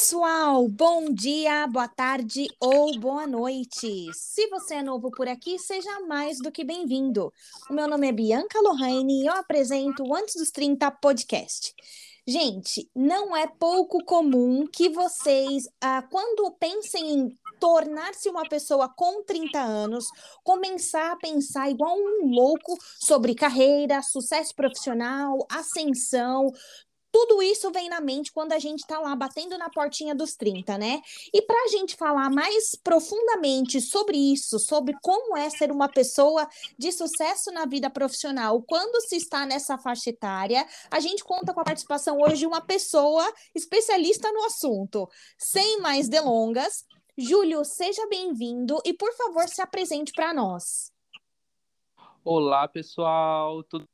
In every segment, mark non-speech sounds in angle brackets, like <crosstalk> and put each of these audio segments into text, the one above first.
pessoal, bom dia, boa tarde ou boa noite. Se você é novo por aqui, seja mais do que bem-vindo. O meu nome é Bianca Lohane e eu apresento o Antes dos 30 podcast. Gente, não é pouco comum que vocês, ah, quando pensem em tornar-se uma pessoa com 30 anos, começar a pensar igual um louco sobre carreira, sucesso profissional, ascensão, tudo isso vem na mente quando a gente está lá batendo na portinha dos 30, né? E para a gente falar mais profundamente sobre isso, sobre como é ser uma pessoa de sucesso na vida profissional quando se está nessa faixa etária, a gente conta com a participação hoje de uma pessoa especialista no assunto. Sem mais delongas, Júlio, seja bem-vindo e, por favor, se apresente para nós. Olá, pessoal, tudo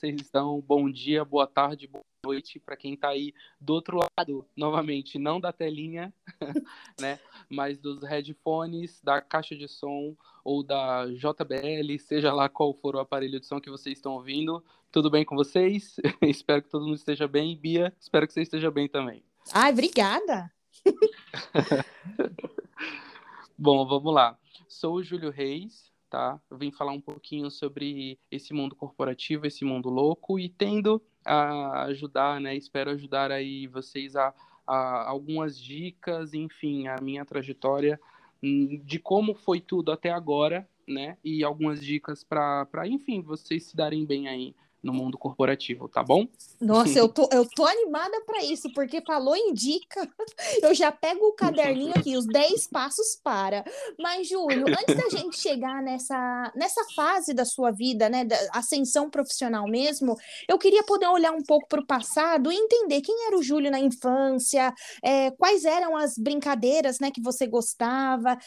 vocês estão? Bom dia, boa tarde, boa noite para quem está aí do outro lado, novamente, não da telinha, <laughs> né, mas dos headphones, da caixa de som ou da JBL, seja lá qual for o aparelho de som que vocês estão ouvindo. Tudo bem com vocês? <laughs> espero que todo mundo esteja bem. Bia, espero que você esteja bem também. Ai, obrigada. <laughs> Bom, vamos lá. Sou o Júlio Reis, tá? Eu vim falar um pouquinho sobre esse mundo corporativo, esse mundo louco e tendo a ajudar, né? Espero ajudar aí vocês a, a algumas dicas, enfim, a minha trajetória hum, de como foi tudo até agora, né? E algumas dicas para, enfim, vocês se darem bem aí no mundo corporativo, tá bom? Nossa, eu <laughs> tô, eu tô animada para isso, porque falou em dica, <laughs> eu já pego o caderninho aqui, os 10 passos para. Mas, Júlio, antes da gente chegar nessa, nessa fase da sua vida, né, da ascensão profissional mesmo, eu queria poder olhar um pouco para o passado e entender quem era o Júlio na infância, é, quais eram as brincadeiras, né, que você gostava,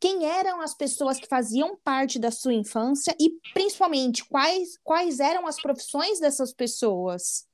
quem eram as pessoas que faziam parte da sua infância e, principalmente, quais, quais eram as profissões dessas pessoas?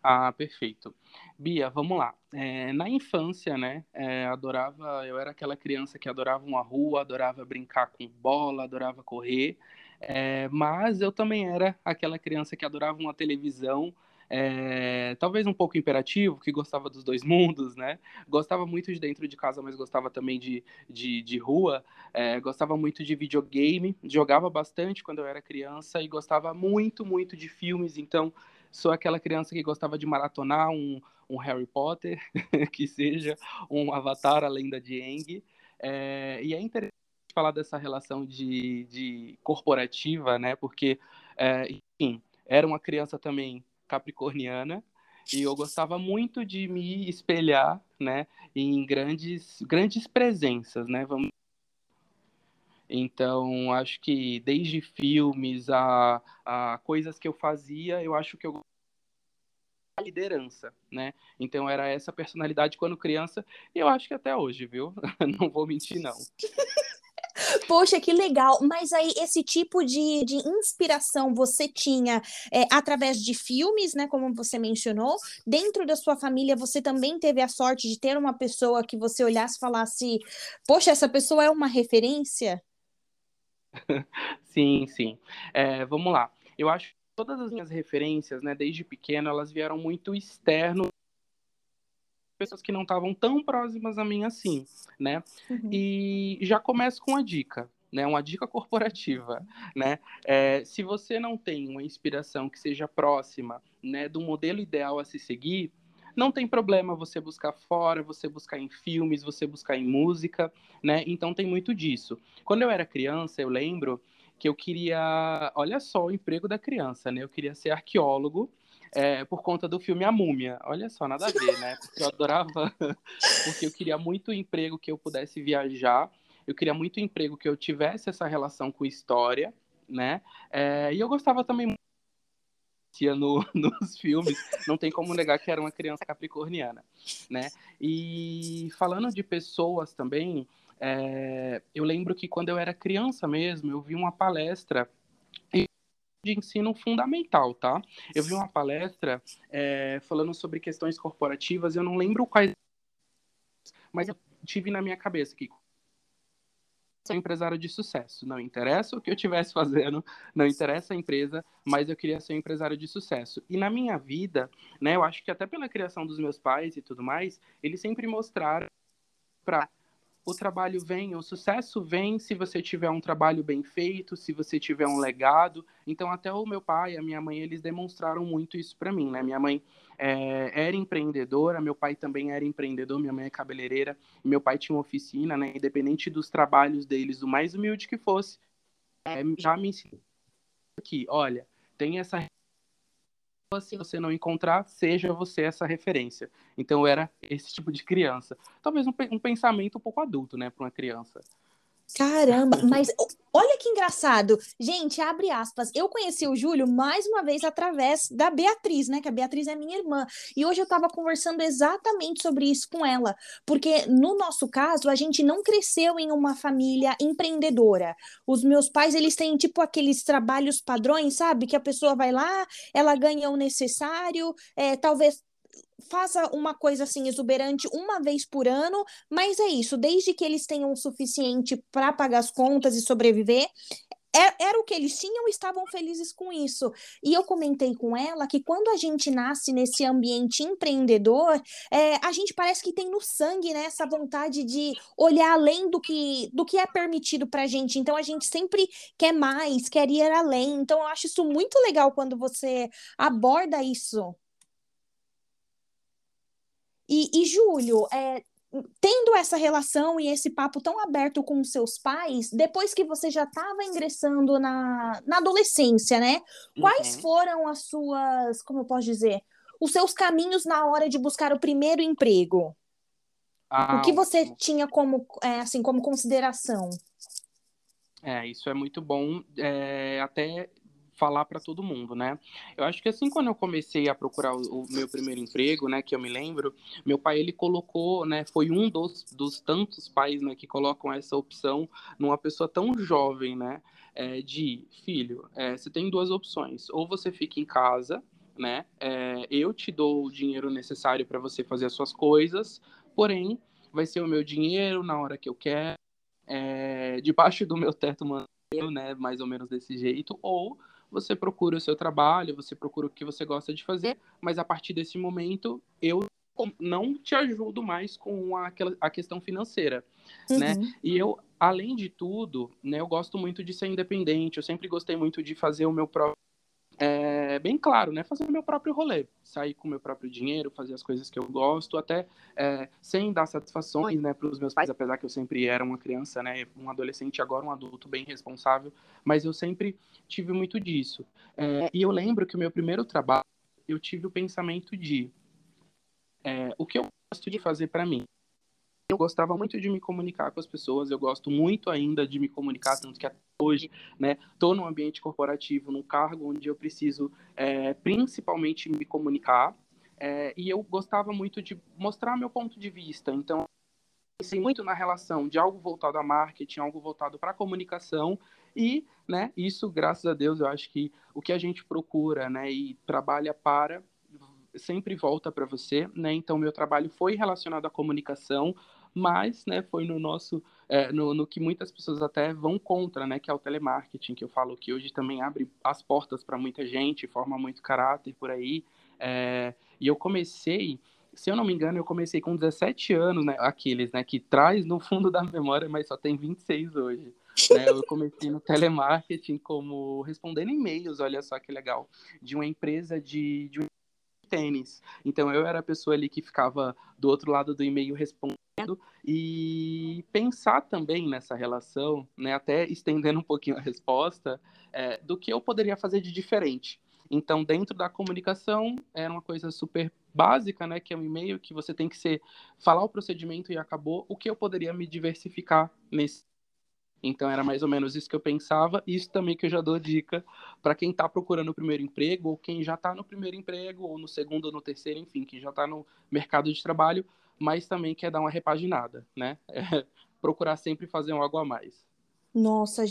Ah, perfeito. Bia, vamos lá. É, na infância, né, é, adorava, eu era aquela criança que adorava uma rua, adorava brincar com bola, adorava correr, é, mas eu também era aquela criança que adorava uma televisão, é, talvez um pouco imperativo, que gostava dos dois <laughs> mundos, né? Gostava muito de dentro de casa, mas gostava também de, de, de rua. É, gostava muito de videogame, jogava bastante quando eu era criança e gostava muito, muito de filmes. Então, sou aquela criança que gostava de maratonar um, um Harry Potter, <laughs> que seja um Avatar, a lenda de Aang. É, e é interessante falar dessa relação de, de corporativa, né? Porque, é, enfim, era uma criança também capricorniana e eu gostava muito de me espelhar, né, em grandes grandes presenças, né? Vamos então, acho que desde filmes a, a coisas que eu fazia, eu acho que eu a liderança, né? Então era essa personalidade quando criança, e eu acho que até hoje, viu? <laughs> não vou mentir não. Poxa, que legal! Mas aí, esse tipo de, de inspiração você tinha é, através de filmes, né? Como você mencionou. Dentro da sua família, você também teve a sorte de ter uma pessoa que você olhasse e falasse: Poxa, essa pessoa é uma referência? <laughs> sim, sim. É, vamos lá. Eu acho que todas as minhas referências, né, desde pequeno, elas vieram muito externo pessoas que não estavam tão próximas a mim assim, né? Uhum. E já começo com uma dica, né? Uma dica <laughs> corporativa, né? É, se você não tem uma inspiração que seja próxima, né, do modelo ideal a se seguir, não tem problema você buscar fora, você buscar em filmes, você buscar em música, né? Então tem muito disso. Quando eu era criança, eu lembro que eu queria, olha só o emprego da criança, né? Eu queria ser arqueólogo é, por conta do filme A Múmia. Olha só, nada a ver, né? Porque eu adorava, <laughs> porque eu queria muito emprego que eu pudesse viajar, eu queria muito emprego que eu tivesse essa relação com história, né? É, e eu gostava também no, <laughs> nos filmes, não tem como negar que era uma criança capricorniana, né? E falando de pessoas também, é, eu lembro que quando eu era criança mesmo, eu vi uma palestra de ensino fundamental, tá? Eu vi uma palestra é, falando sobre questões corporativas, eu não lembro quais, mas eu tive na minha cabeça que ser um empresário de sucesso. Não interessa o que eu estivesse fazendo, não interessa a empresa, mas eu queria ser um empresário de sucesso. E na minha vida, né, eu acho que até pela criação dos meus pais e tudo mais, eles sempre mostraram para o trabalho vem, o sucesso vem se você tiver um trabalho bem feito, se você tiver um legado. Então, até o meu pai, a minha mãe, eles demonstraram muito isso para mim, né? Minha mãe é, era empreendedora, meu pai também era empreendedor, minha mãe é cabeleireira, meu pai tinha uma oficina, né? Independente dos trabalhos deles, do mais humilde que fosse, é, já me ensinou que, olha, tem essa se você não encontrar, seja você essa referência. Então eu era esse tipo de criança. Talvez um, um pensamento um pouco adulto, né, para uma criança. Caramba, mas olha que engraçado. Gente, abre aspas. Eu conheci o Júlio mais uma vez através da Beatriz, né? Que a Beatriz é minha irmã. E hoje eu estava conversando exatamente sobre isso com ela. Porque no nosso caso, a gente não cresceu em uma família empreendedora. Os meus pais, eles têm tipo aqueles trabalhos padrões, sabe? Que a pessoa vai lá, ela ganha o necessário, é, talvez faça uma coisa assim exuberante uma vez por ano, mas é isso, desde que eles tenham o suficiente para pagar as contas e sobreviver, é, era o que eles tinham e estavam felizes com isso. E eu comentei com ela que quando a gente nasce nesse ambiente empreendedor, é, a gente parece que tem no sangue né, essa vontade de olhar além do que, do que é permitido para a gente. Então a gente sempre quer mais, quer ir além. Então eu acho isso muito legal quando você aborda isso. E, e Júlio, é, tendo essa relação e esse papo tão aberto com seus pais, depois que você já estava ingressando na, na adolescência, né? Quais uhum. foram as suas, como eu posso dizer, os seus caminhos na hora de buscar o primeiro emprego? Ah, o que você tinha como, é, assim, como consideração? É, isso é muito bom. É, até falar para todo mundo, né? Eu acho que assim quando eu comecei a procurar o, o, meu primeiro emprego, né, que eu me lembro, meu pai ele colocou, né, foi um dos, dos tantos pais, né, que colocam essa opção numa pessoa tão jovem, né, é, de filho, é, você tem duas opções, ou você fica em casa, né, é, eu te dou o dinheiro necessário para você fazer as suas coisas, porém vai ser o meu dinheiro na hora que eu quero, é, debaixo do meu teto né, mais ou menos desse jeito, ou você procura o seu trabalho, você procura o que você gosta de fazer, mas a partir desse momento eu não te ajudo mais com a, a questão financeira, né? uhum. né? E eu, além de tudo, né, eu gosto muito de ser independente, eu sempre gostei muito de fazer o meu próprio é, bem claro, né? Fazer meu próprio rolê, sair com meu próprio dinheiro, fazer as coisas que eu gosto, até é, sem dar satisfações, né, para os meus pais, apesar que eu sempre era uma criança, né, um adolescente, agora um adulto bem responsável, mas eu sempre tive muito disso. É, e eu lembro que o meu primeiro trabalho, eu tive o pensamento de é, o que eu gosto de fazer para mim eu gostava muito de me comunicar com as pessoas, eu gosto muito ainda de me comunicar, tanto que até hoje, né, estou num ambiente corporativo, num cargo onde eu preciso é, principalmente me comunicar, é, e eu gostava muito de mostrar meu ponto de vista, então pensei muito na relação de algo voltado a marketing, algo voltado para comunicação, e, né, isso, graças a Deus, eu acho que o que a gente procura, né, e trabalha para sempre volta para você, né? Então meu trabalho foi relacionado à comunicação, mas né, foi no nosso, é, no, no, que muitas pessoas até vão contra, né, que é o telemarketing, que eu falo que hoje também abre as portas para muita gente, forma muito caráter por aí. É, e eu comecei, se eu não me engano, eu comecei com 17 anos, né, aqueles, né, que traz no fundo da memória, mas só tem 26 hoje. Né, eu comecei no telemarketing como respondendo e-mails, olha só que legal, de uma empresa de, de tênis. Então eu era a pessoa ali que ficava do outro lado do e-mail respondendo e pensar também nessa relação, né, até estendendo um pouquinho a resposta, é, do que eu poderia fazer de diferente. Então, dentro da comunicação, era uma coisa super básica, né, que é um e-mail que você tem que ser falar o procedimento e acabou. O que eu poderia me diversificar nesse então era mais ou menos isso que eu pensava, isso também que eu já dou dica para quem está procurando o primeiro emprego, ou quem já está no primeiro emprego, ou no segundo ou no terceiro, enfim, que já está no mercado de trabalho, mas também quer dar uma repaginada, né? <laughs> É, procurar sempre fazer algo a mais. Nossa,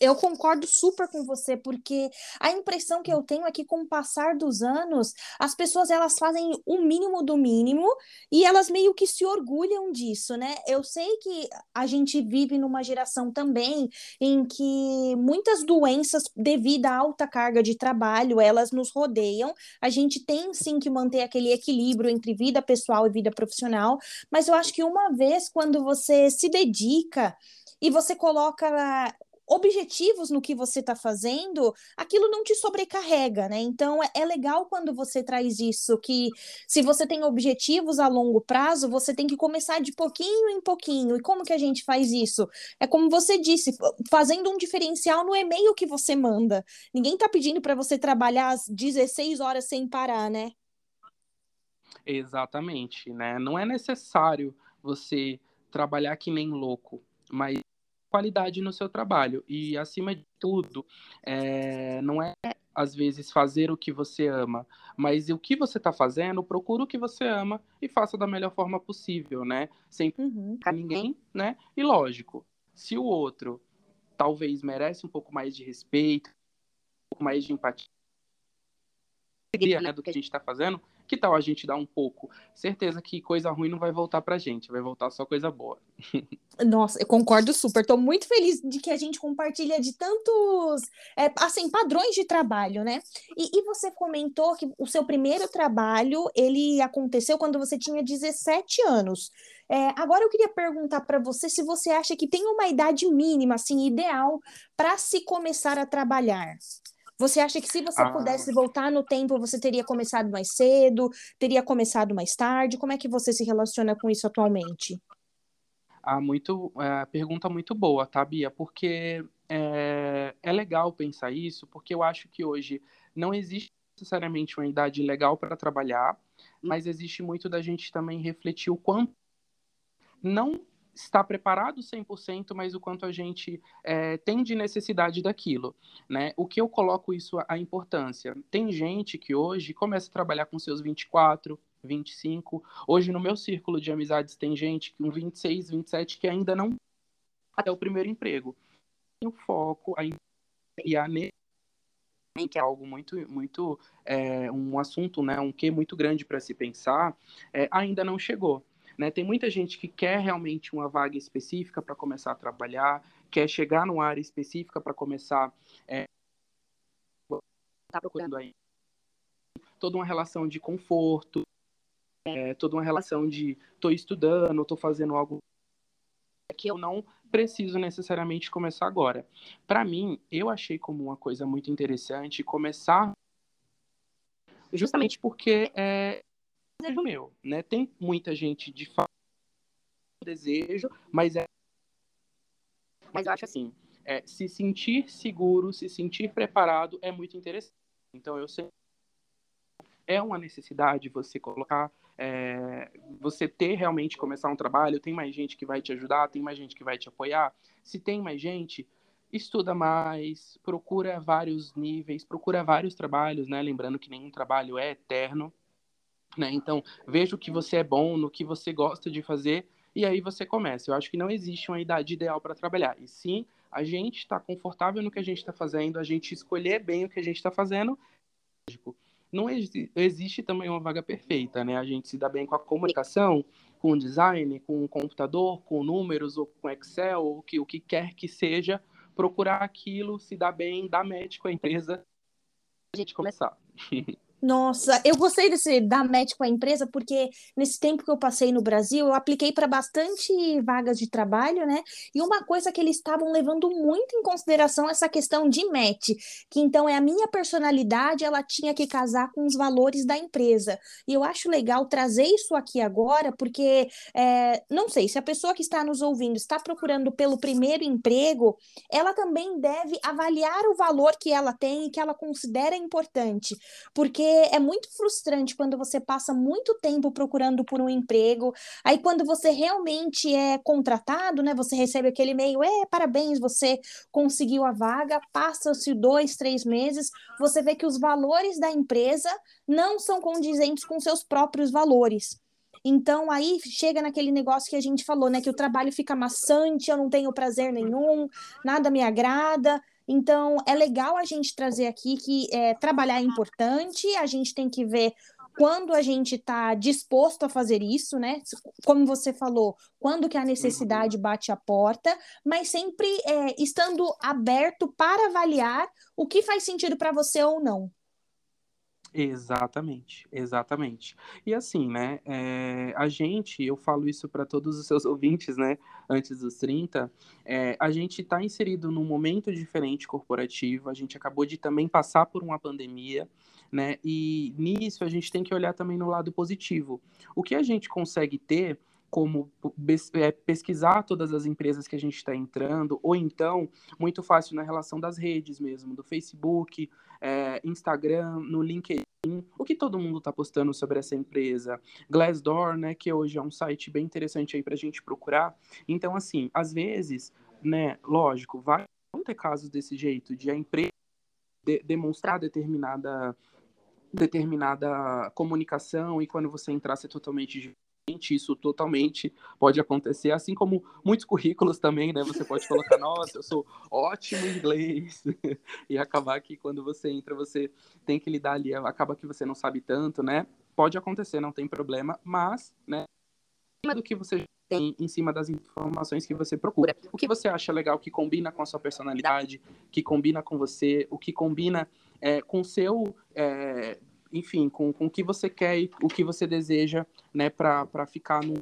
eu concordo super com você, porque a impressão que eu tenho é que com o passar dos anos, as pessoas elas fazem o mínimo do mínimo e elas meio que se orgulham disso, né? Eu sei que a gente vive numa geração também em que muitas doenças devido à alta carga de trabalho, elas nos rodeiam. A gente tem sim que manter aquele equilíbrio entre vida pessoal e vida profissional, mas eu acho que uma vez quando você se dedica e você coloca objetivos no que você está fazendo, aquilo não te sobrecarrega, né? Então é, é, legal quando você traz isso, que se você tem objetivos a longo prazo, você tem que começar de pouquinho em pouquinho. E como que a gente faz isso? É como você disse, fazendo um diferencial no e-mail que você manda. Ninguém está pedindo para você trabalhar às 16 horas sem parar, né? Exatamente, né? Não é necessário você trabalhar que nem louco, mas qualidade no seu trabalho. E, acima de tudo, é, não é, às vezes, fazer o que você ama, mas o que você está fazendo, procura o que você ama e faça da melhor forma possível, né? Sem uhum. ninguém, né? E, lógico, se o outro talvez merece um pouco mais de respeito, um pouco mais de empatia, né, do que a gente está fazendo, que tal a gente dar um pouco? Certeza que coisa ruim não vai voltar pra gente, vai voltar só coisa boa. Nossa, eu concordo super. Estou muito feliz de que a gente compartilha de tantos, é, assim, padrões de trabalho, né? E, e, você comentou que o seu primeiro trabalho ele aconteceu quando você tinha 17 anos. É, agora eu queria perguntar para você se você acha que tem uma idade mínima, assim, ideal para se começar a trabalhar. Você acha que se você ah. pudesse voltar no tempo, você teria começado mais cedo, teria começado mais tarde? Como é que você se relaciona com isso atualmente? Ah, muito, é, pergunta muito boa, tá, Bia? Porque é, é legal pensar isso, porque eu acho que hoje não existe necessariamente uma idade legal para trabalhar, mas existe muito da gente também refletir o quanto não está preparado 100%, mas o quanto a gente é, tem de necessidade daquilo, né? O que eu coloco isso a importância? Tem gente que hoje começa a trabalhar com seus 24, 25. Hoje no meu círculo de amizades tem gente com 26, 27 que ainda não até o primeiro emprego. O foco a, e a que é algo muito, muito é, um assunto, né, um que muito grande para se pensar, é, ainda não chegou. Né? Tem muita gente que quer realmente uma vaga específica para começar a trabalhar, quer chegar numa área específica para começar é, tá procurando aí toda uma relação de conforto, é, toda uma relação de estou estudando, estou fazendo algo que eu não preciso necessariamente começar agora. Para mim, eu achei como uma coisa muito interessante começar justamente porque é, desejo meu, né? Tem muita gente de fato desejo, mas é mas eu acho assim, é, se sentir seguro, se sentir preparado é muito interessante. Então eu sei é uma necessidade você colocar, é, você ter realmente começar um trabalho. Tem mais gente que vai te ajudar, tem mais gente que vai te apoiar. Se tem mais gente, estuda mais, procura vários níveis, procura vários trabalhos, né? Lembrando que nenhum trabalho é eterno. Né? Então, veja o que você é bom, no que você gosta de fazer, e aí você começa. Eu acho que não existe uma idade ideal para trabalhar. E sim, a gente está confortável no que a gente está fazendo, a gente escolher bem o que a gente está fazendo. Não existe também uma vaga perfeita, né? A gente se dá bem com a comunicação, com o design, com o computador, com números, ou com Excel, ou que, o que quer que seja, procurar aquilo, se dá bem, dar médico à empresa, a gente começar. <laughs> Nossa, eu gostei desse da match com a empresa porque nesse tempo que eu passei no Brasil, eu apliquei para bastante vagas de trabalho, né? E uma coisa que eles estavam levando muito em consideração essa questão de match, que então é a minha personalidade, ela tinha que casar com os valores da empresa. E eu acho legal trazer isso aqui agora, porque é, não sei se a pessoa que está nos ouvindo está procurando pelo primeiro emprego, ela também deve avaliar o valor que ela tem e que ela considera importante, porque é muito frustrante quando você passa muito tempo procurando por um emprego, aí quando você realmente é contratado, né, você recebe aquele e-mail, é, parabéns, você conseguiu a vaga, passa-se dois, três meses, você vê que os valores da empresa não são condizentes com seus próprios valores. Então aí chega naquele negócio que a gente falou, né? Que o trabalho fica maçante, eu não tenho prazer nenhum, nada me agrada. Então é legal a gente trazer aqui que é, trabalhar é importante, a gente tem que ver quando a gente está disposto a fazer isso, né? Como você falou, quando que a necessidade bate a porta, mas sempre é, estando aberto para avaliar o que faz sentido para você ou não. Exatamente, exatamente. E assim, né, é, a gente, eu falo isso para todos os seus <laughs> ouvintes, né, antes dos 30, é, a gente está inserido num momento diferente corporativo, a gente acabou de também passar por uma pandemia, né, e nisso a gente tem que olhar também no lado positivo. O que a gente consegue ter como é, pesquisar todas as empresas que a gente está entrando, ou então, muito fácil na relação das redes mesmo, do Facebook, é, Instagram, no LinkedIn, o que todo mundo está postando sobre essa empresa. Glassdoor, né, que hoje é um site bem interessante aí para a gente procurar. Então, assim, às vezes, né, lógico, vai ter casos desse jeito, de a empresa de, demonstrar determinada determinada comunicação e quando você entrar ser totalmente isso totalmente pode acontecer, assim como muitos currículos também, né? Você pode colocar, <laughs> nossa, eu sou ótimo em inglês, <laughs> e acabar que quando você entra, você tem que lidar ali, acaba que você não sabe tanto, né? Pode acontecer, não tem problema, mas, né? do que você tem em cima das informações que você procura. O que você acha legal, que combina com a sua personalidade, que combina com você, o que combina é, com o seu é, enfim, com, com o que você quer e o que você deseja, né, para ficar no.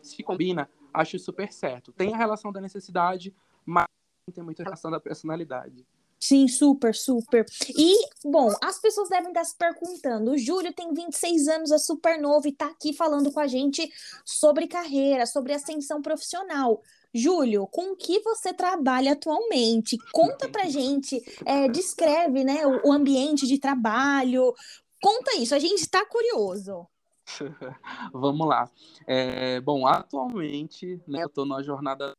Se combina, acho super certo. Tem a relação da necessidade, mas tem muita relação da personalidade. Sim, super, super. E, bom, as pessoas devem estar se perguntando: o Júlio tem 26 anos, é super novo e está aqui falando com a gente sobre carreira, sobre ascensão profissional. Júlio, com que você trabalha atualmente? Conta pra gente, é, descreve né, o, o ambiente de trabalho. Conta isso, a gente está curioso. <laughs> Vamos lá. É, bom, atualmente, né, eu estou numa jornada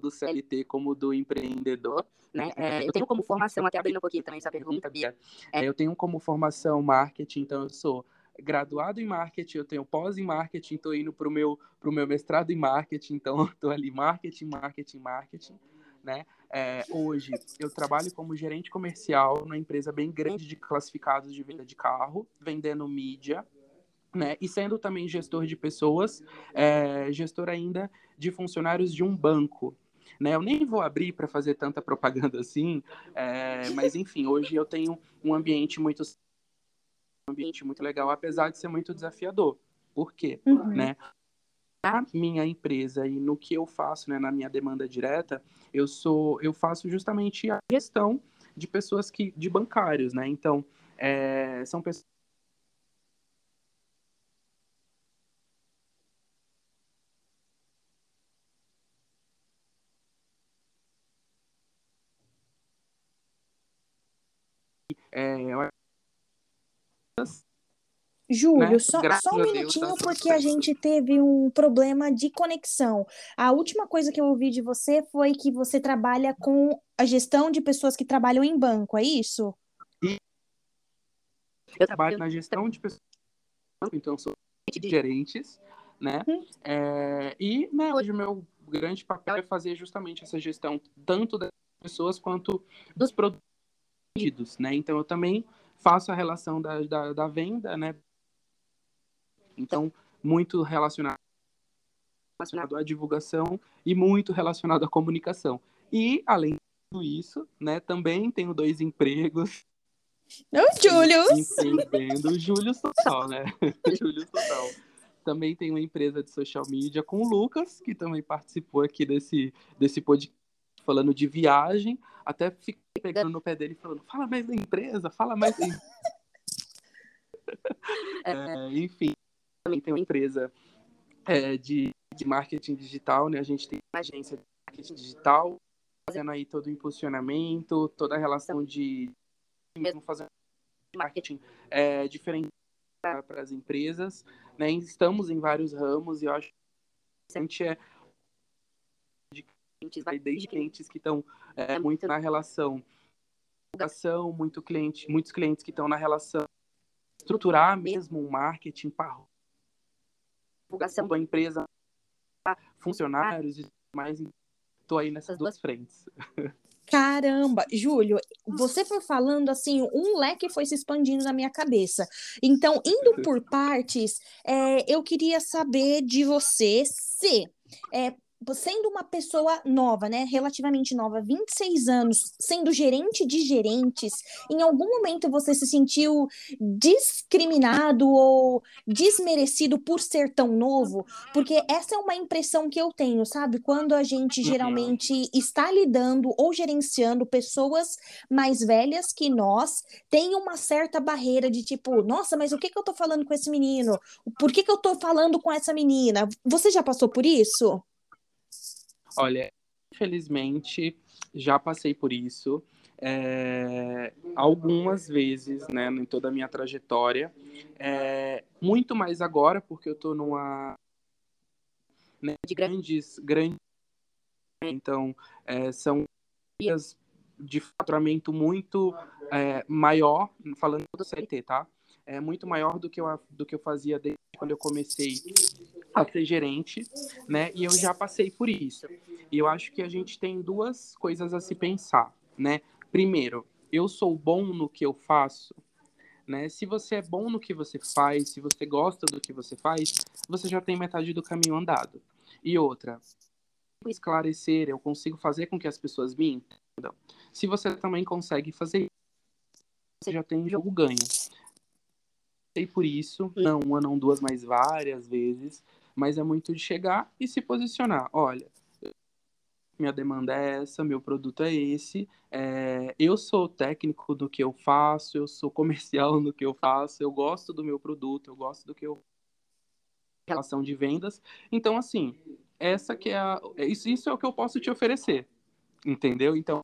do CLT como do empreendedor, né? É, eu tenho como formação, até abrindo um pouquinho também essa pergunta, Bia, é, eu tenho como formação marketing, então eu sou graduado em marketing, eu tenho pós em marketing, estou indo para o meu, pro meu mestrado em marketing, então <laughs> estou ali marketing, marketing, marketing. Né? É, hoje eu trabalho como gerente comercial numa empresa bem grande de classificados de venda de carro, vendendo mídia, né? E sendo também gestor de pessoas, é, gestor ainda de funcionários de um banco. Né? Eu nem vou abrir para fazer tanta propaganda assim, é, mas enfim, hoje eu tenho um ambiente muito ambiente muito legal, apesar de ser muito desafiador. Por quê? Uhum. Né? Na minha empresa e no que eu faço, né, na minha demanda direta, eu sou, eu faço justamente a gestão de pessoas que, de bancários, né? Então, é, são pessoas é, Júlio, né? só, só, um minutinho, Deus, porque a gente teve um problema de conexão. A última coisa que eu ouvi de você foi que você trabalha com a gestão de pessoas que trabalham em banco, é isso? Eu trabalho na gestão de pessoas, então sou gerentes, né? Hum. É, e né, hoje o meu grande papel é fazer justamente essa gestão, tanto das pessoas quanto dos produtos, né? Então eu também faço a relação da, da, da venda, né? Então, muito relacionado, relacionado à divulgação e muito relacionado à comunicação. E, além isso, né, também tenho dois empregos. O Júlio! Empreendendo Júlio Total, né? <laughs> Júlio Total. Também tem uma empresa de social media com o Lucas, que também participou aqui desse, desse podcast falando de viagem. Até fiquei pegando no pé dele falando, fala mais da empresa, fala mais da empresa. <laughs> <laughs> é, enfim, também tem uma empresa é, de, de marketing digital, né? A gente tem uma agência de marketing digital, fazendo aí todo o impulsionamento, toda a relação de mesmo fazendo marketing é, diferente para as empresas, né? Estamos em vários ramos e eu acho que a gente é clientes, desde clientes que estão é, muito na relação. Divulgação, muito cliente, muitos clientes que estão na relação. Estruturar mesmo. um marketing para divulgação. Da empresa, funcionários e mais. Estou aí nessas duas frentes. <laughs> Caramba, Júlio, você foi falando assim, um leque foi se expandindo na minha cabeça. Então, indo <laughs> por partes, é, eu queria saber de você se é, sendo uma pessoa nova, né, relativamente nova, 26 anos, sendo gerente de gerentes, em algum momento você se sentiu discriminado ou desmerecido por ser tão novo? Porque essa é uma impressão que eu tenho, sabe? Quando a gente uhum. geralmente está lidando ou gerenciando pessoas mais velhas que nós, tem uma certa barreira de tipo, nossa, mas o que que eu tô falando com esse menino? Por que que eu tô falando com essa menina? Você já passou por isso? Olha, infelizmente já passei por isso é, algumas vezes, né, em toda a minha trajetória. É, muito mais agora, porque eu estou numa né, de grandes, grandes, então é, são de faturamento muito é, maior, falando do CLT, tá? É muito maior do que eu, do que eu fazia desde quando eu comecei a ser gerente, né? E eu já passei por isso. E eu acho que a gente tem duas coisas a se pensar, né? Primeiro, eu sou bom no que eu faço, né? Se você é bom no que você faz, se você gosta do que você faz, você já tem metade do caminho andado. E outra, esclarecer, eu consigo fazer com que as pessoas me entendam. Se você também consegue fazer isso, você já tem jogo ganho. Sei por isso, não uma, não duas, mas várias vezes, mas é muito de chegar e se posicionar. Olha, minha demanda é essa, meu produto é esse, é, eu sou técnico do que eu faço, eu sou comercial no que eu faço, eu gosto do meu produto, eu gosto do que eu relação de vendas. Então, assim, essa que é a, isso, isso é o que eu posso te oferecer, entendeu? Então,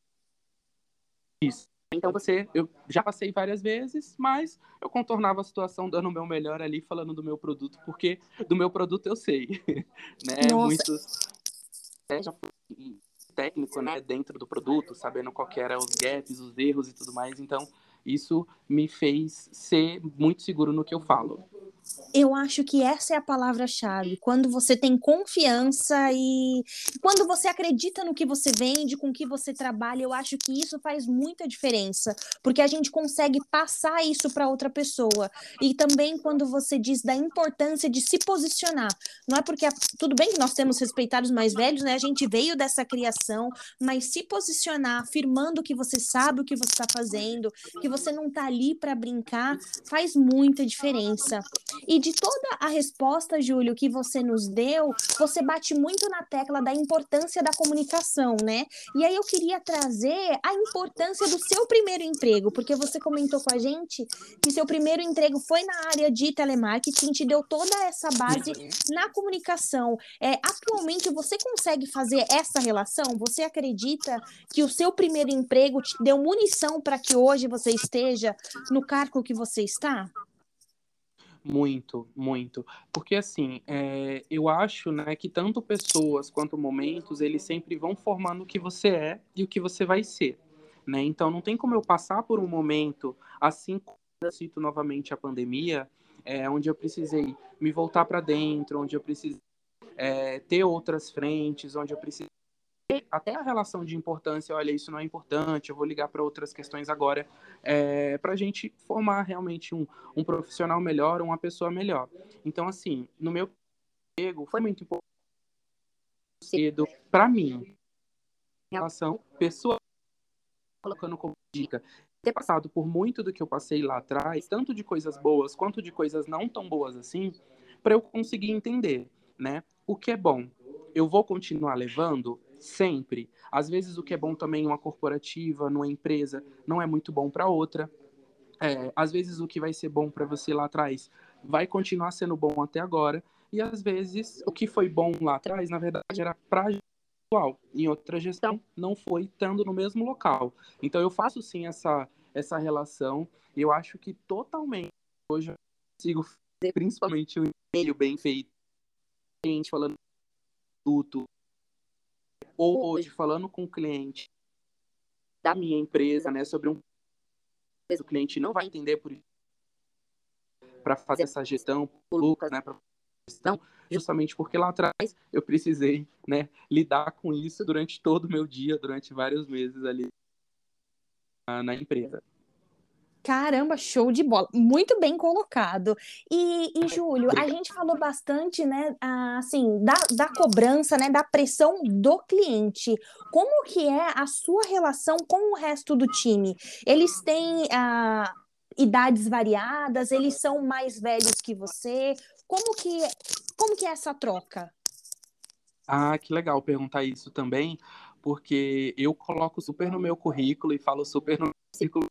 isso. Então você, eu já passei várias vezes, mas eu contornava a situação dando o meu melhor ali, falando do meu produto, porque do meu produto eu sei, <laughs> né? Nossa. Muitos é, já técnico, né, dentro do produto, sabendo qual que era os gaps, os erros e tudo mais. Então, isso me fez ser muito seguro no que eu falo. Eu acho que essa é a palavra-chave. Quando você tem confiança e quando você acredita no que você vende, com que você trabalha, eu acho que isso faz muita diferença, porque a gente consegue passar isso para outra pessoa. E também quando você diz da importância de se posicionar. Não é porque tudo bem que nós temos respeitados mais velhos, né? A gente veio dessa criação, mas se posicionar, afirmando que você sabe o que você está fazendo, que você não está ali para brincar, faz muita diferença. E de toda a resposta, Júlio, que você nos deu, você bate muito na tecla da importância da comunicação, né? E aí eu queria trazer a importância do seu primeiro emprego, porque você comentou com a gente que seu primeiro emprego foi na área de telemarketing, te deu toda essa base na comunicação. É, atualmente você consegue fazer essa relação? Você acredita que o seu primeiro emprego te deu munição para que hoje você esteja no cargo que você está? Muito, muito. Porque assim, é, eu acho né, que tanto pessoas quanto momentos, eles sempre vão formando o que você é e o que você vai ser. Né? Então não tem como eu passar por um momento, assim como eu cito novamente a pandemia, é, onde eu precisei me voltar para dentro, onde eu precisei é, ter outras frentes, onde eu precisei até a relação de importância, olha, isso não é importante, eu vou ligar para outras questões agora, é, para a gente formar realmente um, um profissional melhor, uma pessoa melhor. Então, assim, no meu emprego, foi muito importante cedo para mim, em relação pessoa colocando como dica, ter passado por muito do que eu passei lá atrás, tanto de coisas boas quanto de coisas não tão boas assim, para eu conseguir entender, né? O que é bom, eu vou continuar levando sempre. Às vezes o que é bom também em uma corporativa, numa empresa, não é muito bom para outra. É, às vezes o que vai ser bom para você lá atrás vai continuar sendo bom até agora. E às vezes o que foi bom lá atrás, na verdade, era para atual. Em outra gestão não foi estando no mesmo local. Então eu faço sim essa essa relação. Eu acho que totalmente hoje eu consigo fazer principalmente um e-mail bem feito, falando produto, ou hoje falando com o cliente da minha empresa, né, sobre um o cliente não vai entender por para fazer essa gestão, Lucas, né, para gestão, justamente porque lá atrás eu precisei, né, lidar com isso durante todo o meu dia, durante vários meses ali na empresa. Caramba, show de bola. Muito bem colocado. E, e Júlio, a gente falou bastante, né, assim, da, da cobrança, né, da pressão do cliente. Como que é a sua relação com o resto do time? Eles têm ah, idades variadas? Eles são mais velhos que você? Como que, como que é essa troca? Ah, que legal perguntar isso também, porque eu coloco super no meu currículo e falo super no meu currículo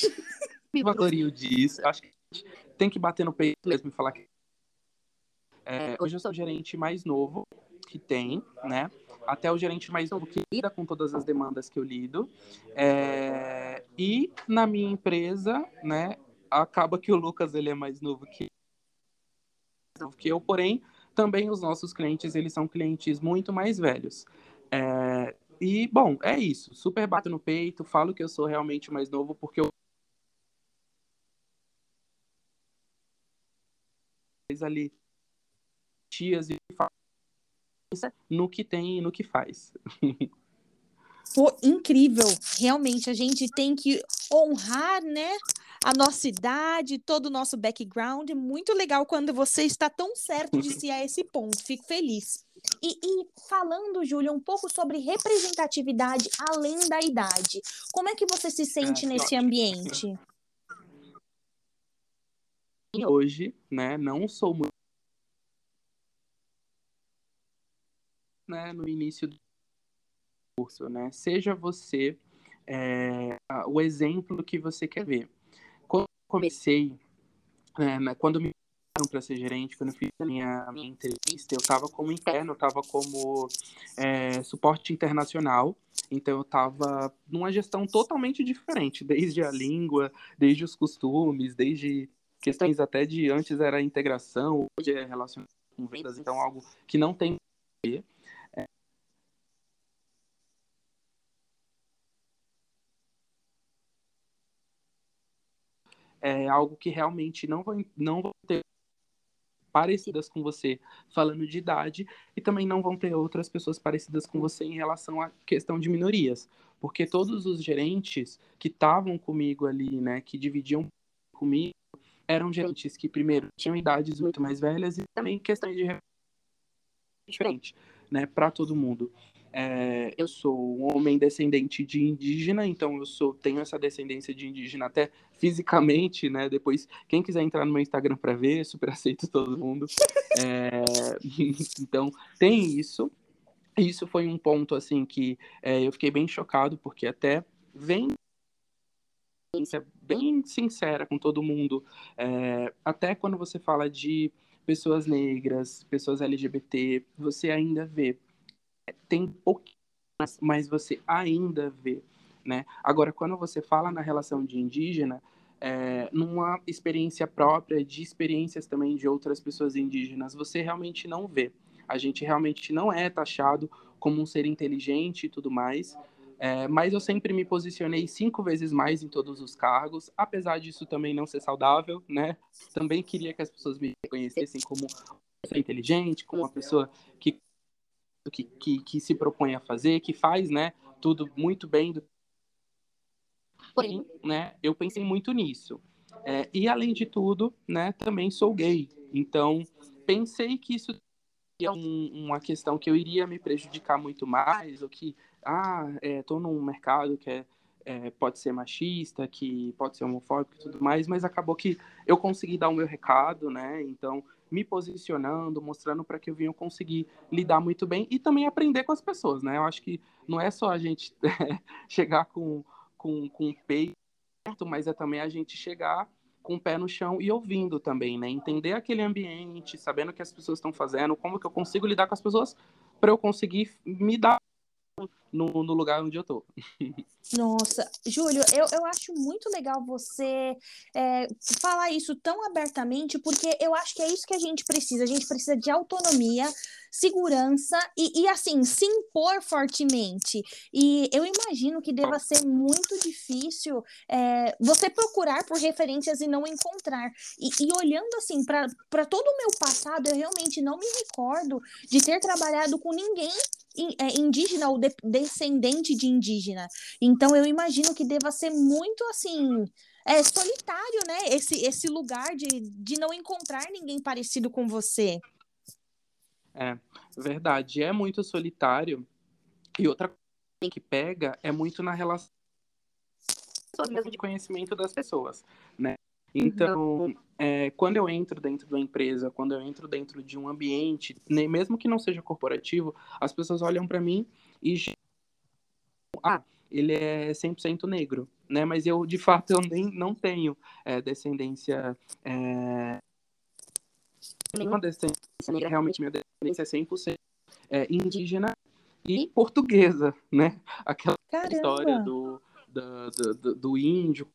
<laughs> me valorio disso. Acho que a gente tem que bater no peito mesmo e falar que. É, hoje eu sou o gerente mais novo que tem, né? Até o gerente mais novo que lida com todas as demandas que eu lido. É, e na minha empresa, né? Acaba que o Lucas ele é mais novo que, que eu, porém, também os nossos clientes eles são clientes muito mais velhos. É, e bom, é isso. Super bato no peito, falo que eu sou realmente mais novo porque eu ali tias e no que tem e no que faz. <laughs> Pô, incrível! Realmente, a gente tem que honrar, né? A nossa idade, todo o nosso background. É muito legal quando você está tão certo de si a esse ponto. Fico feliz. E, e, falando, Júlia, um pouco sobre representatividade além da idade. Como é que você se sente é, nesse ambiente? <laughs> hoje, né, não sou muito né, no início do curso, né? Seja você é, o exemplo que você quer ver. Quando comecei, é, né, quando me para ser gerente, quando eu fiz a minha, minha entrevista, eu estava como interno, eu estava como é, suporte internacional, então eu estava numa gestão totalmente diferente, desde a língua, desde os costumes, desde questões até de antes era integração, hoje é relacionado com vendas, então algo que não tem a ver. É algo que realmente não vão, não vão ter parecidas com você falando de idade e também não vão ter outras pessoas parecidas com você em relação à questão de minorias, porque todos os gerentes que estavam comigo ali, né, que dividiam comigo, eram gerentes que, primeiro, tinham idades muito mais velhas e também questões de diferente, né, para todo mundo. É, eu sou um homem descendente de indígena, então eu sou tenho essa descendência de indígena até fisicamente, né? Depois, quem quiser entrar no meu Instagram para ver, super aceito <laughs> todo mundo. É, <laughs> então, tem isso. Isso foi um ponto assim que é, eu fiquei bem chocado porque até vem bem sincera com todo mundo. É, até quando você fala de pessoas negras, pessoas LGBT, você ainda vê. Tem pouquinho, mas você ainda vê. Né? Agora, quando você fala na relação de indígena, é, numa experiência própria, de experiências também de outras pessoas indígenas, você realmente não vê. A gente realmente não é taxado como um ser inteligente e tudo mais. É, mas eu sempre me posicionei cinco vezes mais em todos os cargos, apesar disso também não ser saudável, né? Também queria que as pessoas me reconhecessem como uma pessoa inteligente, como uma pessoa que, que, que, que se propõe a fazer, que faz, né? Tudo muito bem. Porém, né? Eu pensei muito nisso. É, e além de tudo, né? Também sou gay. Então, pensei que isso é um, uma questão que eu iria me prejudicar muito mais, ou que ah, estou é, num mercado que é, é, pode ser machista, que pode ser homofóbico e tudo mais, mas acabou que eu consegui dar o meu recado, né? Então, me posicionando, mostrando para que eu vinha conseguir lidar muito bem e também aprender com as pessoas, né? Eu acho que não é só a gente <laughs> chegar com, com, com o peito, mas é também a gente chegar com o pé no chão e ouvindo também, né? Entender aquele ambiente, sabendo o que as pessoas estão fazendo, como que eu consigo lidar com as pessoas para eu conseguir me dar no, no lugar onde eu tô. Nossa, Júlio, eu, eu acho muito legal você é, falar isso tão abertamente, porque eu acho que é isso que a gente precisa. A gente precisa de autonomia, segurança e, e assim, se impor fortemente. E eu imagino que deva ser muito difícil é, você procurar por referências e não encontrar. E, e olhando assim para todo o meu passado, eu realmente não me recordo de ter trabalhado com ninguém indígena ou de, descendente de indígena. Então eu imagino que deva ser muito assim. É solitário, né? Esse, esse lugar de, de não encontrar ninguém parecido com você. É, verdade. É muito solitário. E outra coisa que pega é muito na relação mesmo de conhecimento das pessoas, né? Então, é, quando eu entro dentro da empresa, quando eu entro dentro de um ambiente, né, mesmo que não seja corporativo, as pessoas olham para mim e ah, ele é 100% negro, né? Mas eu, de fato, eu nem não tenho é, descendência é... nenhuma descendência negra, realmente minha descendência é 100% é, indígena e portuguesa, né? Aquela Caramba. história do, do, do, do índio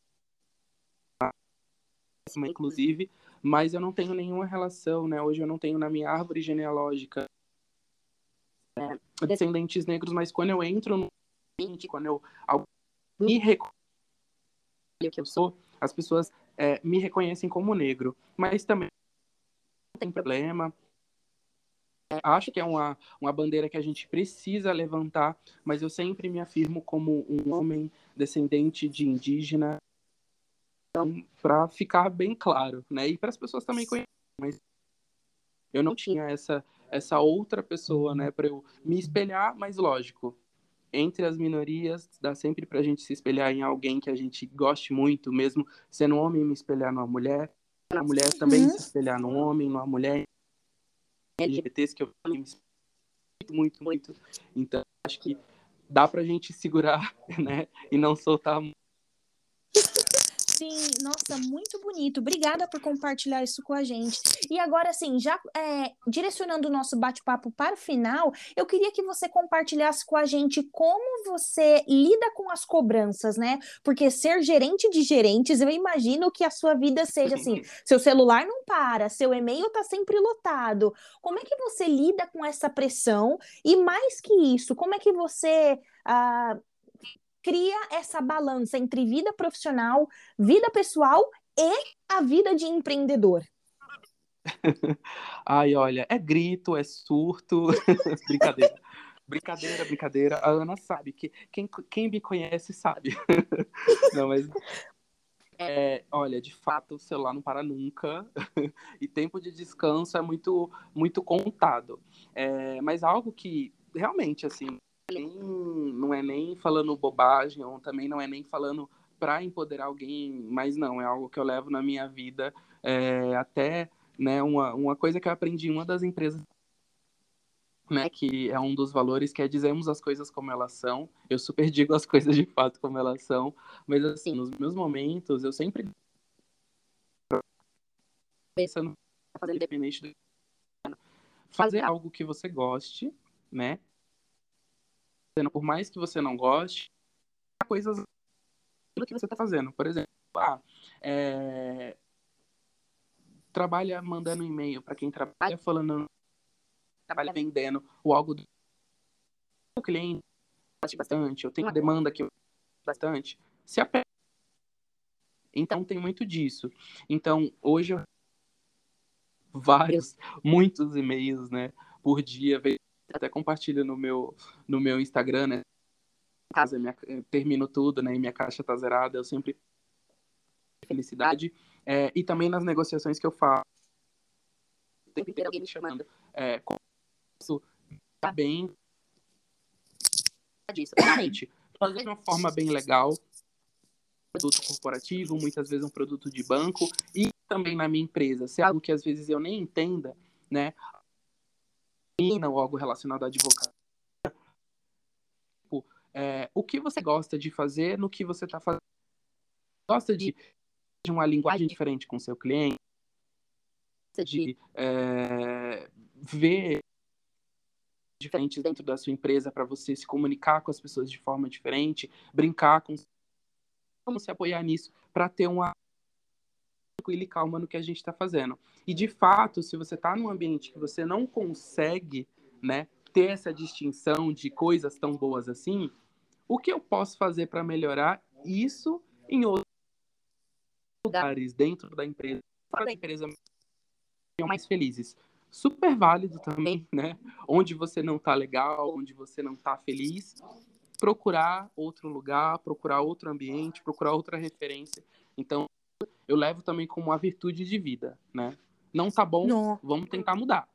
inclusive, mas eu não tenho nenhuma relação, né? Hoje eu não tenho na minha árvore genealógica é, descendentes negros, mas quando eu entro no ambiente, quando eu me reconheço que eu sou, as pessoas é, me reconhecem como negro, mas também não tem problema. É, acho que é uma, uma bandeira que a gente precisa levantar, mas eu sempre me afirmo como um homem descendente de indígena, então, para ficar bem claro, né? E para as pessoas também conhecerem, mas eu não tinha essa essa outra pessoa, né, para eu me espelhar, mas lógico, entre as minorias, dá sempre para a gente se espelhar em alguém que a gente goste muito, mesmo sendo um homem, me espelhar numa mulher, a mulher também uhum. se espelhar num homem, numa mulher, LGBTs que eu me muito, muito, muito. Então, acho que dá para a gente segurar, <laughs> né, e não soltar Sim, nossa, muito bonito. Obrigada por compartilhar isso com a gente. E agora, assim, já é, direcionando o nosso bate-papo para o final, eu queria que você compartilhasse com a gente como você lida com as cobranças, né? Porque ser gerente de gerentes, eu imagino que a sua vida seja assim: <laughs> seu celular não para, seu e-mail está sempre lotado. Como é que você lida com essa pressão? E mais que isso, como é que você. Ah, cria essa balança entre vida profissional, vida pessoal e a vida de empreendedor? <laughs> Ai, olha, é grito, é surto, <laughs> brincadeira. Brincadeira, brincadeira. A Ana sabe que quem, quem me conhece sabe. <laughs> não, mas é, olha, de fato, o celular não para nunca e tempo de descanso é muito, muito contado. É, mas algo que realmente, assim, nem, não é nem falando bobagem, ou também não é nem falando para empoderar alguém, mas não, é algo que eu levo na minha vida, é, até né, uma, uma coisa que eu aprendi em uma das empresas né, que é um dos valores que é dizemos as coisas como elas são. Eu super <laughs> digo as coisas de fato como elas são, mas assim, nos meus momentos eu sempre pensando fazer independente do fazer algo que você goste, né? Por mais que você não goste, há coisas que você está fazendo. Por exemplo, ah, é... trabalha mandando e-mail para quem trabalha falando, trabalha vendendo o algo do cliente bastante, eu tenho uma demanda que eu bastante, se apega. Então tem muito disso. Então hoje eu vários, muitos e-mails, né, por dia, até compartilho no meu, no meu Instagram, né? Caso eu, minha, eu termino tudo, né? E minha caixa tá zerada, eu sempre felicidade. É, e também nas negociações que eu faço. O tempo inteiro alguém me chamando. É, como isso tá bem disso. Realmente, fazer de uma forma bem legal, produto corporativo, muitas vezes um produto de banco, e também na minha empresa, se é algo que às vezes eu nem entenda, né? Ou algo relacionado à advocacia. Tipo, é, o que você gosta de fazer no que você está fazendo? Gosta de, de uma linguagem diferente com seu cliente? De é, ver diferentes dentro da sua empresa para você se comunicar com as pessoas de forma diferente, brincar com como se apoiar nisso para ter uma tranquila e calma no que a gente está fazendo. E de fato, se você está num ambiente que você não consegue, né, ter essa distinção de coisas tão boas assim, o que eu posso fazer para melhorar isso em outros lugares dentro da empresa, fora da empresa, mais felizes? super válido também, né? Onde você não tá legal, onde você não tá feliz, procurar outro lugar, procurar outro ambiente, procurar outra referência. Então, eu levo também como uma virtude de vida, né? Não tá bom, não. vamos tentar mudar.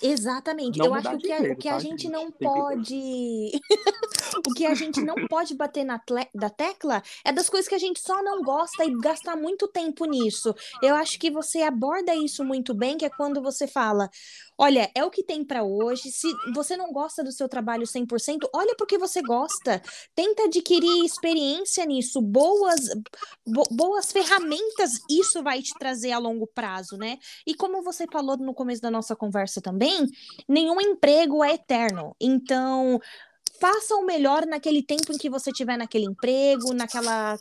Exatamente. Não eu acho que, a, o que a tá, gente, gente não pode. <laughs> o que a gente não pode bater na da tecla é das coisas que a gente só não gosta e gastar muito tempo nisso. Eu acho que você aborda isso muito bem, que é quando você fala: olha, é o que tem para hoje. Se você não gosta do seu trabalho 100%, olha porque você gosta. Tenta adquirir experiência nisso, boas bo boas ferramentas, isso vai te trazer a longo prazo, né? E como você falou no começo da nossa conversa também, nenhum emprego é eterno. Então, faça o melhor naquele tempo em que você tiver naquele emprego, naquela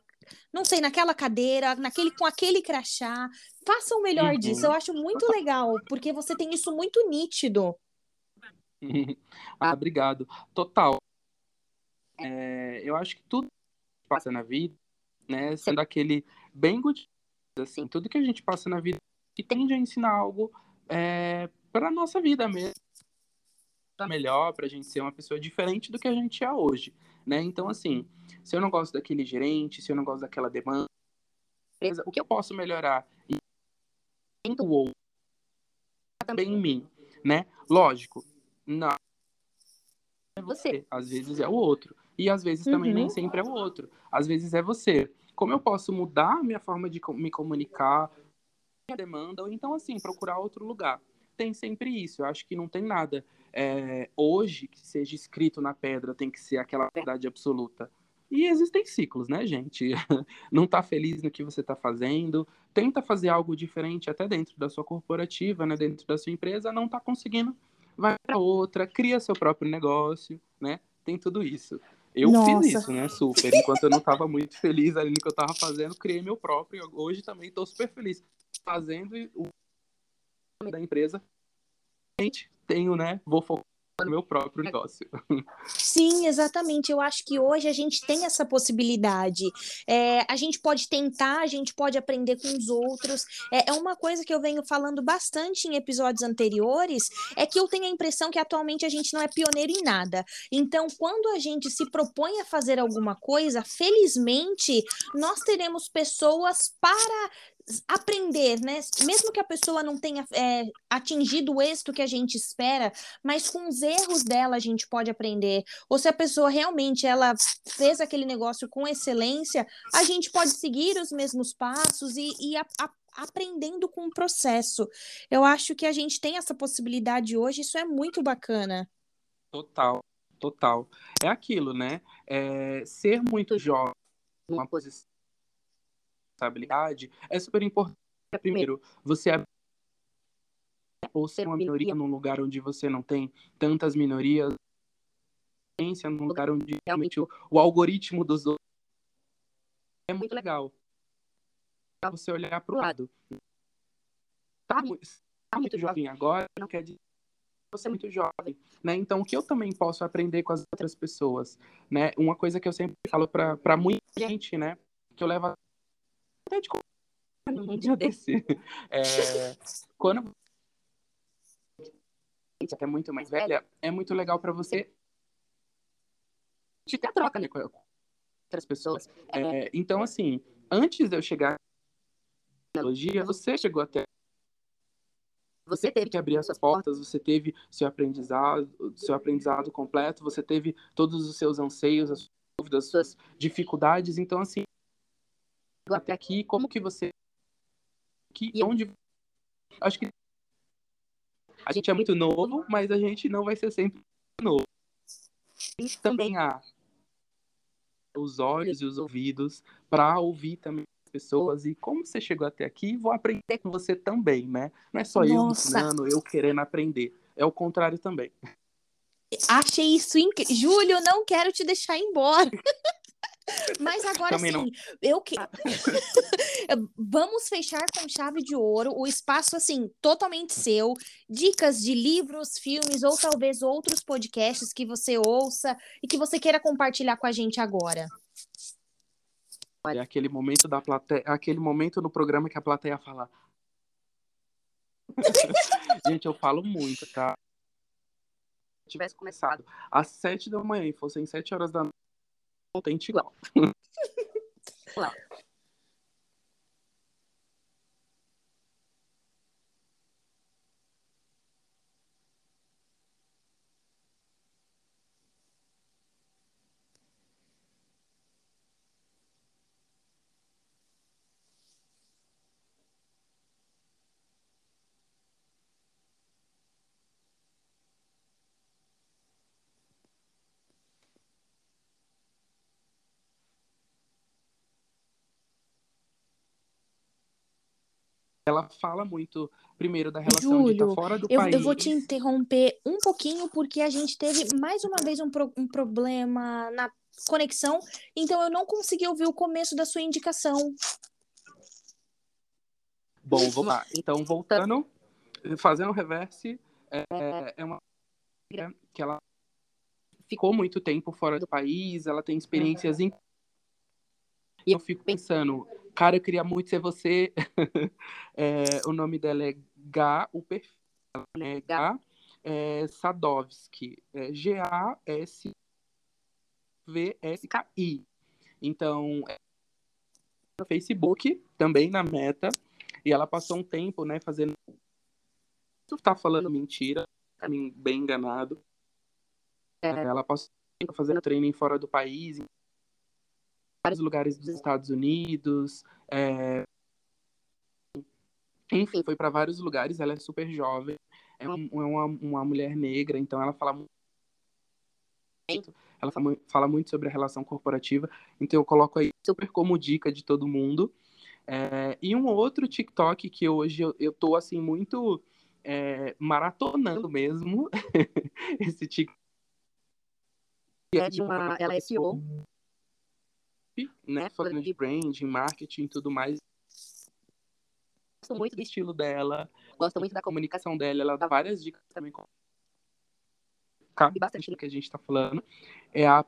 não sei, naquela cadeira, naquele com aquele crachá. Faça o melhor uhum. disso. Eu acho muito legal, porque você tem isso muito nítido. <laughs> ah, obrigado. Total. É, eu acho que tudo que passa na vida, né, sendo aquele bem good, assim, tudo que a gente passa na vida que tende a ensinar algo é, para a nossa vida mesmo melhor para a gente ser uma pessoa diferente do que a gente é hoje, né? Então, assim, se eu não gosto daquele gerente, se eu não gosto daquela demanda, o que eu posso melhorar o outro também em mim, né? Lógico, não é você, às vezes é o outro, e às vezes também uhum. nem sempre é o outro, às vezes é você. Como eu posso mudar a minha forma de me comunicar, demanda, ou então, assim, procurar outro lugar. Tem sempre isso. Eu acho que não tem nada é, hoje que seja escrito na pedra, tem que ser aquela verdade absoluta. E existem ciclos, né, gente? <laughs> Não tá feliz no que você tá fazendo, tenta fazer algo diferente até dentro da sua corporativa, né, dentro da sua empresa, não tá conseguindo, vai para outra, cria seu próprio negócio, né? Tem tudo isso. Eu Nossa. fiz isso, né, super. Enquanto eu não estava muito feliz ali no que eu estava fazendo, criei meu próprio. Hoje também estou super feliz fazendo o da empresa. Tenho, né? Vou focar no meu próprio negócio. Sim, exatamente. Eu acho que hoje a gente tem essa possibilidade. É, a gente pode tentar, a gente pode aprender com os outros. É, é, uma coisa que eu venho falando bastante em episódios anteriores, é que eu tenho a impressão que atualmente a gente não é pioneiro em nada. Então, quando a gente se propõe a fazer alguma coisa, felizmente nós teremos pessoas para aprender, né? Mesmo que a pessoa não tenha é, atingido o êxito que a gente espera, mas com os erros dela a gente pode aprender. Ou se a pessoa realmente ela fez aquele negócio com excelência, a gente pode seguir os mesmos passos e, e a, a, aprendendo com o processo. Eu acho que a gente tem essa possibilidade hoje, isso é muito bacana. Total, total. É aquilo, né? É, ser muito jovem, uma posição responsabilidade é super importante. Primeiro, você ou ser uma minoria num lugar onde você não tem tantas minorias, num lugar onde realmente o, o algoritmo dos outros é muito legal. Você olhar para o lado. Tá, tá muito jovem agora, não quer dizer você é muito jovem, né? Então, o que eu também posso aprender com as outras pessoas, né? Uma coisa que eu sempre falo para muita gente, né? Que eu levo até de um dia desse. É, quando você é muito mais velha, é muito legal para você te ter a troca né, com outras pessoas. É, então, assim, antes de eu chegar na tecnologia, você chegou até você teve que abrir essas portas, você teve seu aprendizado, seu aprendizado completo, você teve todos os seus anseios, as suas dúvidas, as suas dificuldades. Então, assim, até aqui, como que você que e onde acho que a gente é muito novo, mas a gente não vai ser sempre novo. E também há os olhos e os ouvidos para ouvir também as pessoas e como você chegou até aqui, vou aprender com você também, né? Não é só Nossa. eu ensinando, eu querendo aprender, é o contrário também. Achei isso incrível. Júlio, não quero te deixar embora. <laughs> Mas agora Também não. sim, eu que <laughs> vamos fechar com chave de ouro, o espaço assim totalmente seu, dicas de livros, filmes ou talvez outros podcasts que você ouça e que você queira compartilhar com a gente agora. É aquele momento da plateia, aquele momento no programa que a plateia fala. <laughs> Gente, eu falo muito, tá? Se tivesse começado às sete da manhã e fossem sete horas da noite, tem igual. <laughs> Ela fala muito, primeiro, da relação de estar Júlio, fora do eu, país. eu vou te interromper um pouquinho porque a gente teve mais uma vez um, pro- um problema na conexão, então eu não consegui ouvir o começo da sua indicação. Bom, vamos lá. Então, voltando, fazendo o reverse, é, é uma que ela ficou muito tempo fora do país, ela tem experiências em... E eu fico pensando, cara, eu queria muito ser você. <laughs> É, o nome dela é Gá, o perfil dela é Gá é, Sadovski, é G-A-S-V-S-K-I. Então, é no Facebook, também na Meta, e ela passou um tempo, né, fazendo. Tu tá falando mentira, tá bem enganado. É, ela passou um tempo fazendo training fora do país, vários lugares dos Estados Unidos. é, Enfim, foi para vários lugares. Ela é super jovem, é, é uma, uma mulher negra, então ela fala muito. Ela fala mu- fala muito sobre a relação corporativa, então eu coloco aí super como dica de todo mundo. É, e um outro TikTok que hoje eu, eu tô assim muito é, maratonando mesmo <laughs> esse TikTok é de uma ela é SEO né? Falando de branding marketing e tudo mais. Gosto muito do estilo dela gosto muito da comunicação dela ela dá várias dicas também cabe bastante. no que a gente está falando. É a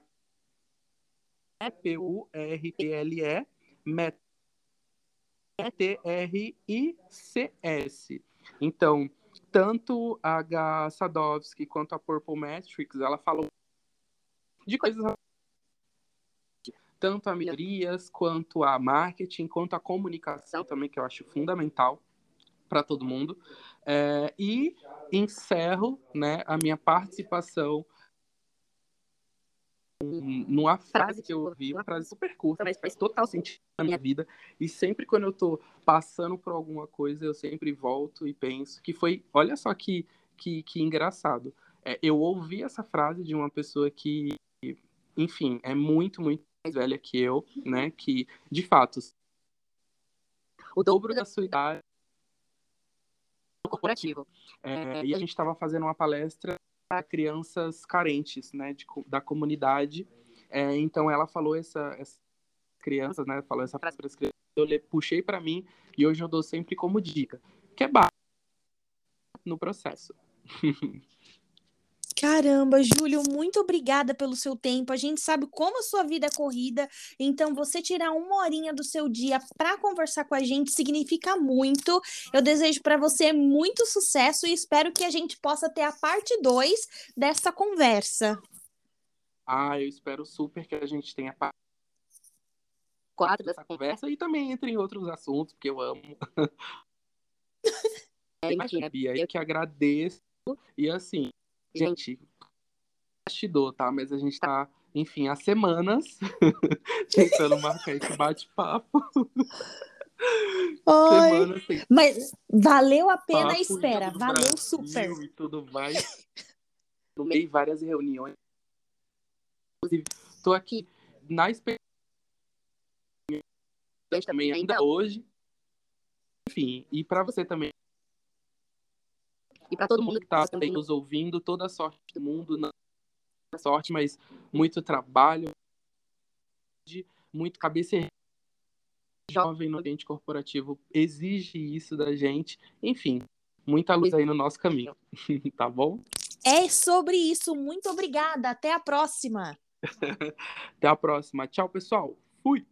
P U R T L E Met T-R-I-C-S. Então, tanto a H. Sadovski quanto a Purple Metrics, ela falou de coisas tanto a minorias, quanto a marketing, quanto a comunicação também, que eu acho fundamental para todo mundo. É, e encerro né, a minha participação numa frase que eu ouvi, uma frase super curta, mas faz total sentido na minha vida. E sempre quando eu tô passando por alguma coisa, eu sempre volto e penso que foi, olha só que, que, que engraçado. É, eu ouvi essa frase de uma pessoa que, enfim, é muito, muito mais velha que eu, né? Que, de fato, o dobro da sua idade corporativo. É, e a gente estava fazendo uma palestra para crianças carentes, né, de, da comunidade. É, então ela falou essa, essa crianças, né, falou essa frase para as crianças. Eu puxei para mim e hoje eu dou sempre como dica, que é básico no processo. <laughs> Caramba, Júlio, muito obrigada pelo seu tempo. A gente sabe como a sua vida é corrida, então você tirar uma horinha do seu dia para conversar com a gente significa muito. Eu desejo para você muito sucesso e espero que a gente possa ter a parte 2 dessa conversa. Ah, eu espero super que a gente tenha parte 4 dessa conversa e também entre em outros assuntos, porque eu amo. <laughs> é, imagina, Bia, eu que agradeço. E assim, gente, bastidor, tá? Mas a gente tá, enfim, há semanas <laughs> tentando marcar esse bate-papo. Semanas sem... Mas valeu a pena a espera, valeu Brasil super. E tudo mais. No meio de várias reuniões. Inclusive, tô aqui na experiência também ainda hoje. Enfim, e para você também. E para todo mundo que está também nos ouvindo, toda a sorte do mundo. Não sorte, mas muito trabalho, muito cabeça jovem no ambiente corporativo exige isso da gente. Enfim, muita luz aí no nosso caminho, <laughs> tá bom? É sobre isso. Muito obrigada. Até a próxima. <laughs> Até a próxima. Tchau, pessoal. Fui.